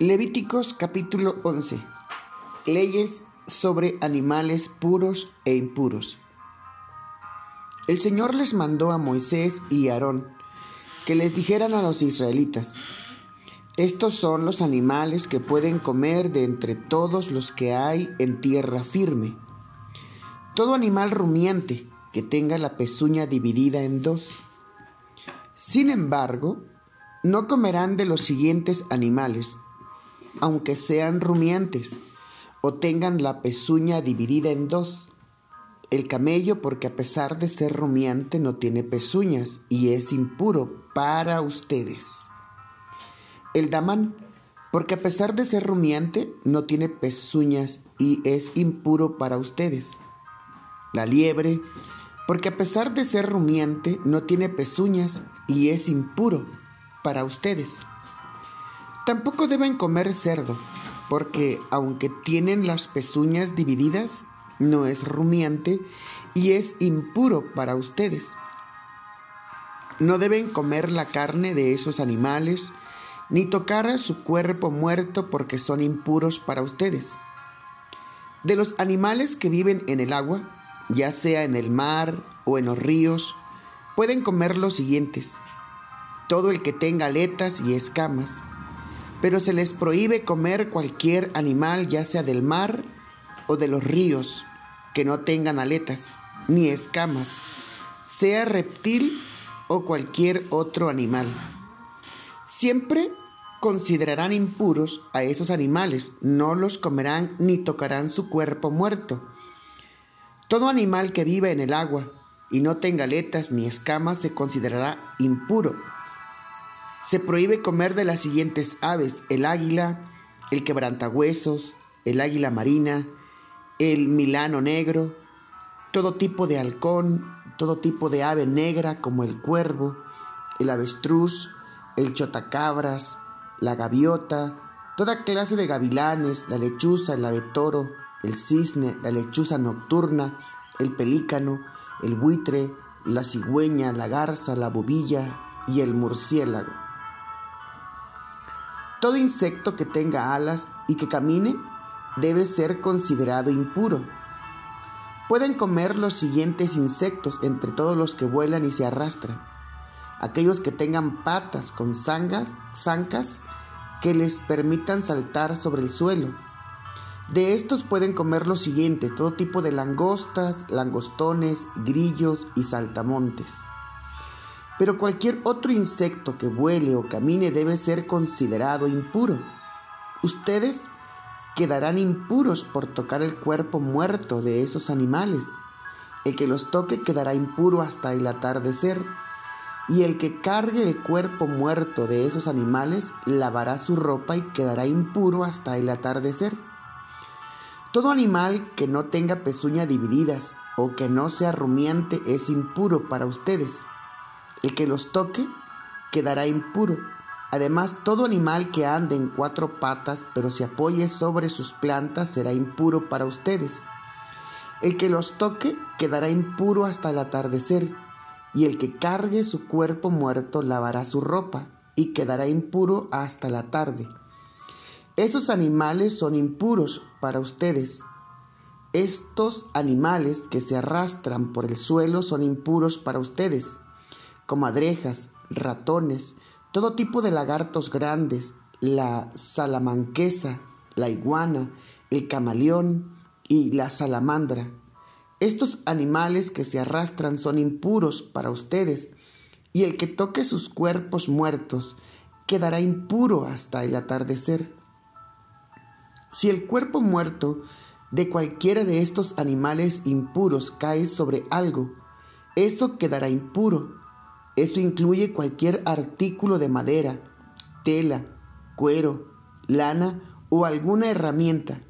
Levíticos capítulo 11. Leyes sobre animales puros e impuros. El Señor les mandó a Moisés y Aarón que les dijeran a los israelitas, estos son los animales que pueden comer de entre todos los que hay en tierra firme. Todo animal rumiante que tenga la pezuña dividida en dos. Sin embargo, no comerán de los siguientes animales aunque sean rumiantes o tengan la pezuña dividida en dos. El camello, porque a pesar de ser rumiante, no tiene pezuñas y es impuro para ustedes. El damán, porque a pesar de ser rumiante, no tiene pezuñas y es impuro para ustedes. La liebre, porque a pesar de ser rumiante, no tiene pezuñas y es impuro para ustedes. Tampoco deben comer cerdo, porque aunque tienen las pezuñas divididas, no es rumiante y es impuro para ustedes. No deben comer la carne de esos animales, ni tocar a su cuerpo muerto porque son impuros para ustedes. De los animales que viven en el agua, ya sea en el mar o en los ríos, pueden comer los siguientes. Todo el que tenga aletas y escamas, pero se les prohíbe comer cualquier animal, ya sea del mar o de los ríos, que no tengan aletas ni escamas, sea reptil o cualquier otro animal. Siempre considerarán impuros a esos animales, no los comerán ni tocarán su cuerpo muerto. Todo animal que viva en el agua y no tenga aletas ni escamas se considerará impuro se prohíbe comer de las siguientes aves, el águila, el quebrantahuesos, el águila marina, el milano negro, todo tipo de halcón, todo tipo de ave negra como el cuervo, el avestruz, el chotacabras, la gaviota, toda clase de gavilanes, la lechuza, el ave toro, el cisne, la lechuza nocturna, el pelícano, el buitre, la cigüeña, la garza, la bobilla y el murciélago. Todo insecto que tenga alas y que camine debe ser considerado impuro. Pueden comer los siguientes insectos entre todos los que vuelan y se arrastran. Aquellos que tengan patas con zancas que les permitan saltar sobre el suelo. De estos pueden comer los siguientes, todo tipo de langostas, langostones, grillos y saltamontes. Pero cualquier otro insecto que vuele o camine debe ser considerado impuro. Ustedes quedarán impuros por tocar el cuerpo muerto de esos animales. El que los toque quedará impuro hasta el atardecer. Y el que cargue el cuerpo muerto de esos animales lavará su ropa y quedará impuro hasta el atardecer. Todo animal que no tenga pezuña divididas o que no sea rumiante es impuro para ustedes el que los toque quedará impuro. Además, todo animal que ande en cuatro patas, pero se apoye sobre sus plantas, será impuro para ustedes. El que los toque quedará impuro hasta el atardecer, y el que cargue su cuerpo muerto lavará su ropa, y quedará impuro hasta la tarde. Esos animales son impuros para ustedes. Estos animales que se arrastran por el suelo son impuros para ustedes comadrejas, ratones, todo tipo de lagartos grandes, la salamanquesa, la iguana, el camaleón y la salamandra. Estos animales que se arrastran son impuros para ustedes, y el que toque sus cuerpos muertos quedará impuro hasta el atardecer. Si el cuerpo muerto de cualquiera de estos animales impuros cae sobre algo, eso quedará impuro esto incluye cualquier artículo de madera, tela, cuero, lana o alguna herramienta.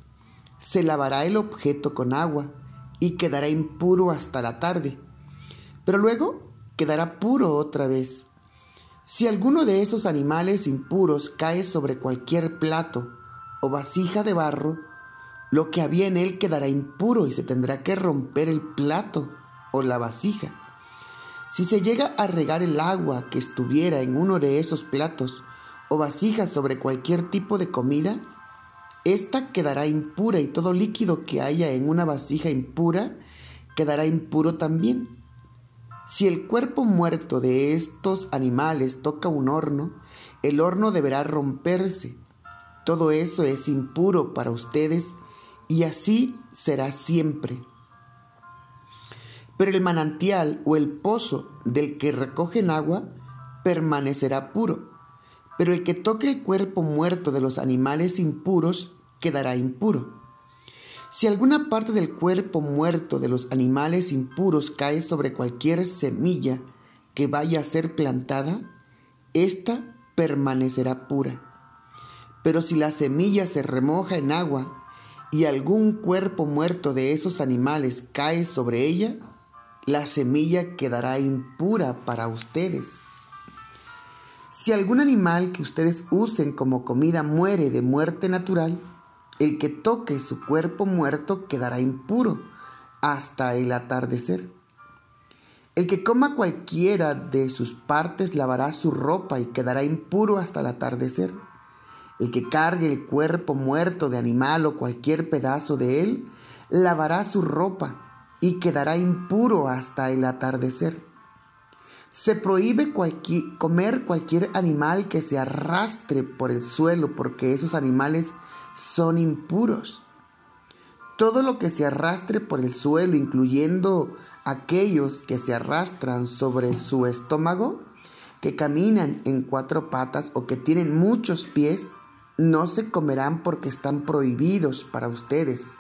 Se lavará el objeto con agua y quedará impuro hasta la tarde, pero luego quedará puro otra vez. Si alguno de esos animales impuros cae sobre cualquier plato o vasija de barro, lo que había en él quedará impuro y se tendrá que romper el plato o la vasija. Si se llega a regar el agua que estuviera en uno de esos platos o vasija sobre cualquier tipo de comida, ésta quedará impura y todo líquido que haya en una vasija impura quedará impuro también. Si el cuerpo muerto de estos animales toca un horno, el horno deberá romperse. Todo eso es impuro para ustedes y así será siempre. Pero el manantial o el pozo del que recogen agua permanecerá puro. Pero el que toque el cuerpo muerto de los animales impuros quedará impuro. Si alguna parte del cuerpo muerto de los animales impuros cae sobre cualquier semilla que vaya a ser plantada, ésta permanecerá pura. Pero si la semilla se remoja en agua y algún cuerpo muerto de esos animales cae sobre ella, la semilla quedará impura para ustedes. Si algún animal que ustedes usen como comida muere de muerte natural, el que toque su cuerpo muerto quedará impuro hasta el atardecer. El que coma cualquiera de sus partes lavará su ropa y quedará impuro hasta el atardecer. El que cargue el cuerpo muerto de animal o cualquier pedazo de él, lavará su ropa y quedará impuro hasta el atardecer. Se prohíbe comer cualquier animal que se arrastre por el suelo porque esos animales son impuros. Todo lo que se arrastre por el suelo, incluyendo aquellos que se arrastran sobre su estómago, que caminan en cuatro patas o que tienen muchos pies, no se comerán porque están prohibidos para ustedes.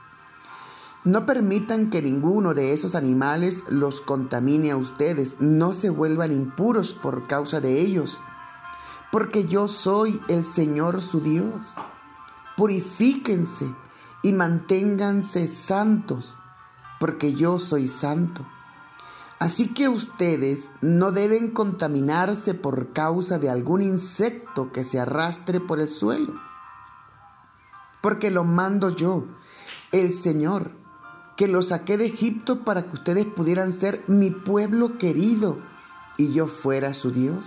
No permitan que ninguno de esos animales los contamine a ustedes, no se vuelvan impuros por causa de ellos, porque yo soy el Señor su Dios. Purifíquense y manténganse santos, porque yo soy santo. Así que ustedes no deben contaminarse por causa de algún insecto que se arrastre por el suelo, porque lo mando yo, el Señor, que lo saqué de Egipto para que ustedes pudieran ser mi pueblo querido y yo fuera su Dios.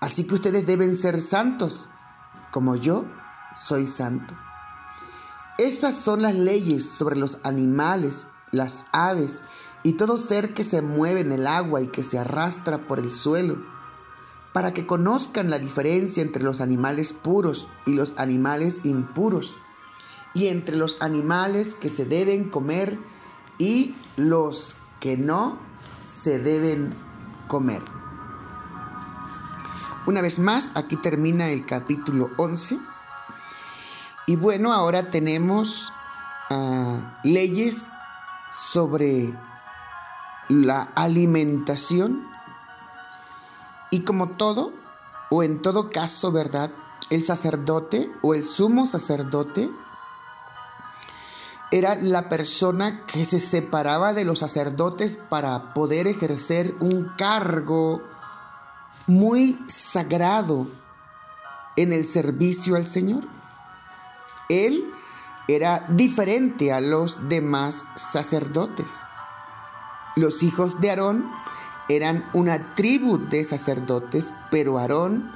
Así que ustedes deben ser santos, como yo soy santo. Esas son las leyes sobre los animales, las aves y todo ser que se mueve en el agua y que se arrastra por el suelo, para que conozcan la diferencia entre los animales puros y los animales impuros, y entre los animales que se deben comer y los que no se deben comer. Una vez más, aquí termina el capítulo 11 y bueno, ahora tenemos ah, leyes sobre la alimentación y como todo, o en todo caso, ¿verdad? El sacerdote o el sumo sacerdote era la persona que se separaba de los sacerdotes para poder ejercer un cargo muy sagrado en el servicio al Señor. Él era diferente a los demás sacerdotes. Los hijos de Aarón eran una tribu de sacerdotes, pero Aarón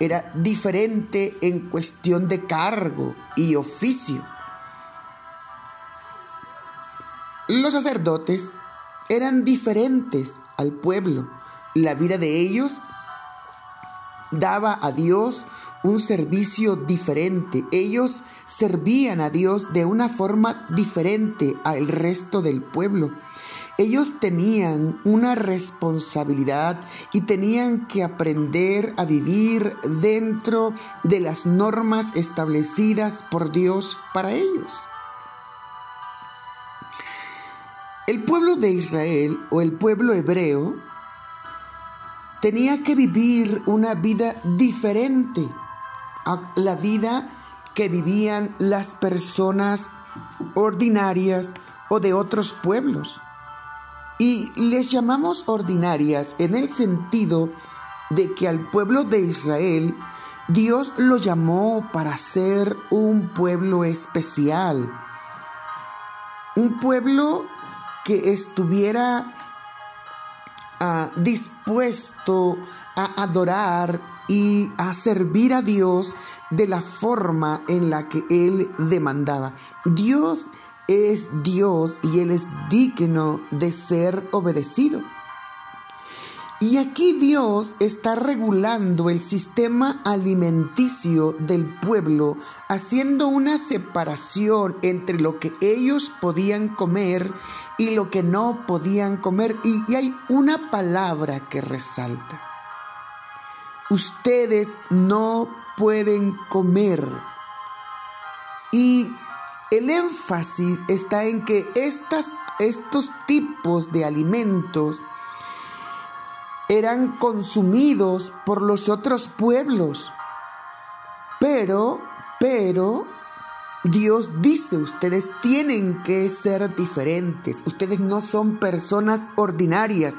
era diferente en cuestión de cargo y oficio. Los sacerdotes eran diferentes al pueblo. La vida de ellos daba a Dios un servicio diferente. Ellos servían a Dios de una forma diferente al resto del pueblo. Ellos tenían una responsabilidad y tenían que aprender a vivir dentro de las normas establecidas por Dios para ellos. El pueblo de Israel o el pueblo hebreo tenía que vivir una vida diferente la vida que vivían las personas ordinarias o de otros pueblos. Y les llamamos ordinarias en el sentido de que al pueblo de Israel Dios lo llamó para ser un pueblo especial, un pueblo que estuviera ah, dispuesto a adorar y a servir a Dios de la forma en la que Él demandaba. Dios es Dios y Él es digno de ser obedecido. Y aquí Dios está regulando el sistema alimenticio del pueblo, haciendo una separación entre lo que ellos podían comer y lo que no podían comer. Y, hay una palabra que resalta. Ustedes no pueden comer. Y el énfasis está en que estas, estos tipos de alimentos eran consumidos por los otros pueblos. Pero, pero, Dios dice, ustedes tienen que ser diferentes. Ustedes no son personas ordinarias.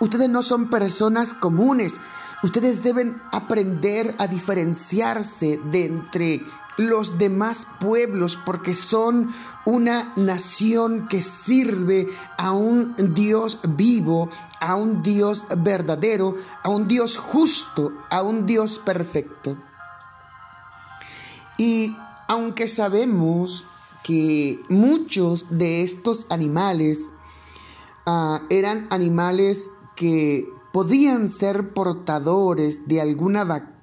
Ustedes no son personas comunes. Ustedes deben aprender a diferenciarse de entre los demás pueblos porque son una nación que sirve a un Dios vivo, a un Dios verdadero, a un Dios justo, a un Dios perfecto. Y aunque sabemos que muchos de estos animales ah, eran animales que podían ser portadores de alguna bacteria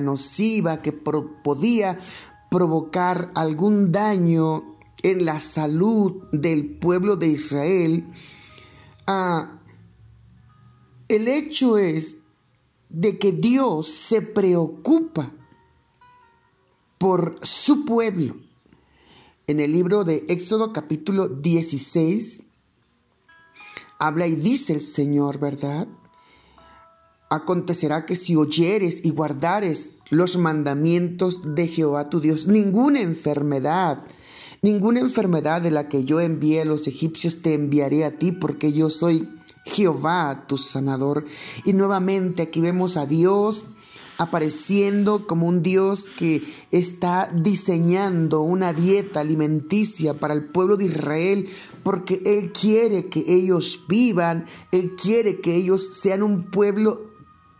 nociva que podía provocar algún daño en la salud del pueblo de Israel, ah, el hecho es de que Dios se preocupa por su pueblo. En el libro de Éxodo capítulo 16, habla y dice el Señor, ¿verdad? Acontecerá que si oyeres y guardares los mandamientos de Jehová tu Dios, ninguna enfermedad, ninguna enfermedad de la que yo envié a los egipcios te enviaré a ti, porque yo soy Jehová tu sanador. Y nuevamente aquí vemos a Dios apareciendo como un Dios que está diseñando una dieta alimenticia para el pueblo de Israel, porque Él quiere que ellos vivan, Él quiere que ellos sean un pueblo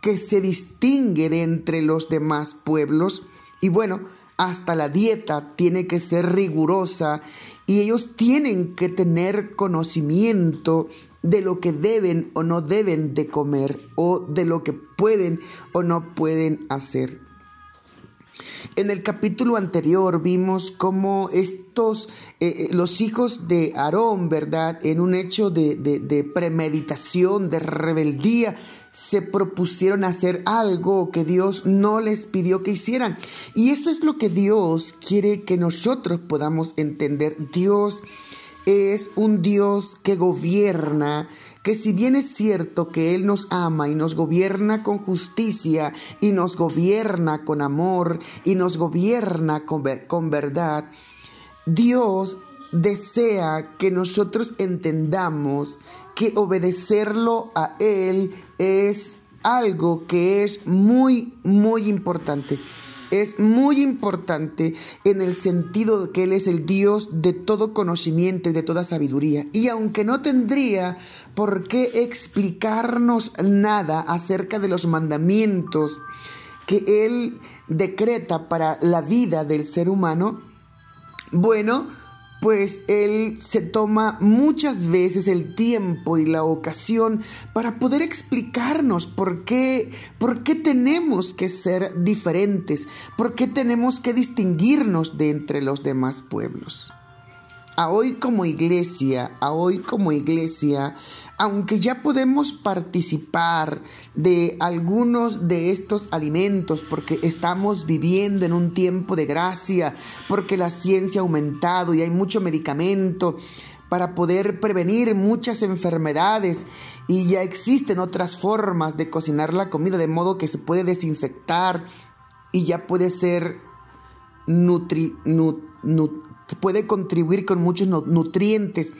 que se distingue de entre los demás pueblos. Y bueno, hasta la dieta tiene que ser rigurosa y ellos tienen que tener conocimiento de lo que deben o no deben de comer o de lo que pueden o no pueden hacer. En el capítulo anterior vimos cómo estos, eh, eh, los hijos de Aarón, ¿verdad? En un hecho de, de premeditación, de rebeldía, se propusieron hacer algo que Dios no les pidió que hicieran. Y eso es lo que Dios quiere que nosotros podamos entender. Dios es un Dios que gobierna, que si bien es cierto que Él nos ama y nos gobierna con justicia y nos gobierna con amor y nos gobierna con, con verdad, Dios desea que nosotros entendamos que obedecerlo a Él es algo que es muy, muy importante es muy importante en el sentido de que Él es el Dios de todo conocimiento y de toda sabiduría. Y aunque no tendría por qué explicarnos nada acerca de los mandamientos que Él decreta para la vida del ser humano, bueno, pues Él se toma muchas veces el tiempo y la ocasión para poder explicarnos por qué, por qué tenemos que ser diferentes, por qué tenemos que distinguirnos de entre los demás pueblos. A hoy como iglesia, a hoy como iglesia, aunque ya podemos participar de algunos de estos alimentos porque estamos viviendo en un tiempo de gracia, porque la ciencia ha aumentado y hay mucho medicamento para poder prevenir muchas enfermedades y ya existen otras formas de cocinar la comida de modo que se puede desinfectar y ya puede ser nutri, puede contribuir con muchos nutrientes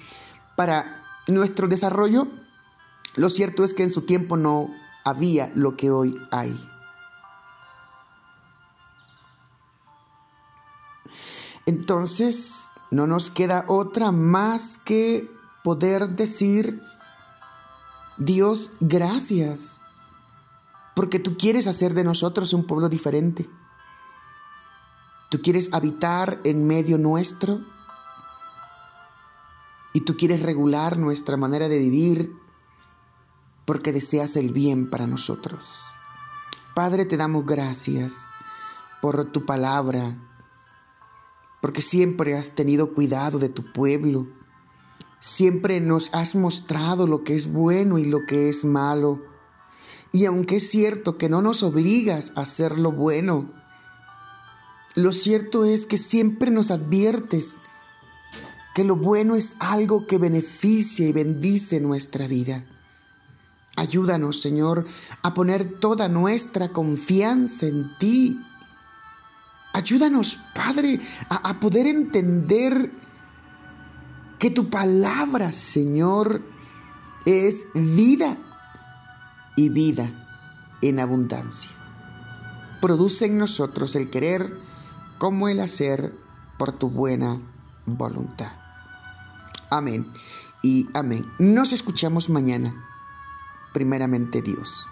para nuestro desarrollo, lo cierto es que en su tiempo no había lo que hoy hay. Entonces, no nos queda otra más que poder decir, Dios, gracias. porque tú quieres hacer de nosotros un pueblo diferente. Tú quieres habitar en medio nuestro y tú quieres regular nuestra manera de vivir porque deseas el bien para nosotros. Padre, te damos gracias por tu palabra, porque siempre has tenido cuidado de tu pueblo, siempre nos has mostrado lo que es bueno y lo que es malo. Y aunque es cierto que no nos obligas a hacer lo bueno, lo cierto es que siempre nos adviertes que lo bueno es algo que beneficia y bendice nuestra vida. Ayúdanos, Señor, a poner toda nuestra confianza en ti. Ayúdanos, Padre, a, poder entender que tu palabra, Señor, es vida y vida en abundancia. Produce en nosotros el querer como el hacer por tu buena voluntad. Amén y amén. Nos escuchamos mañana. Primeramente Dios.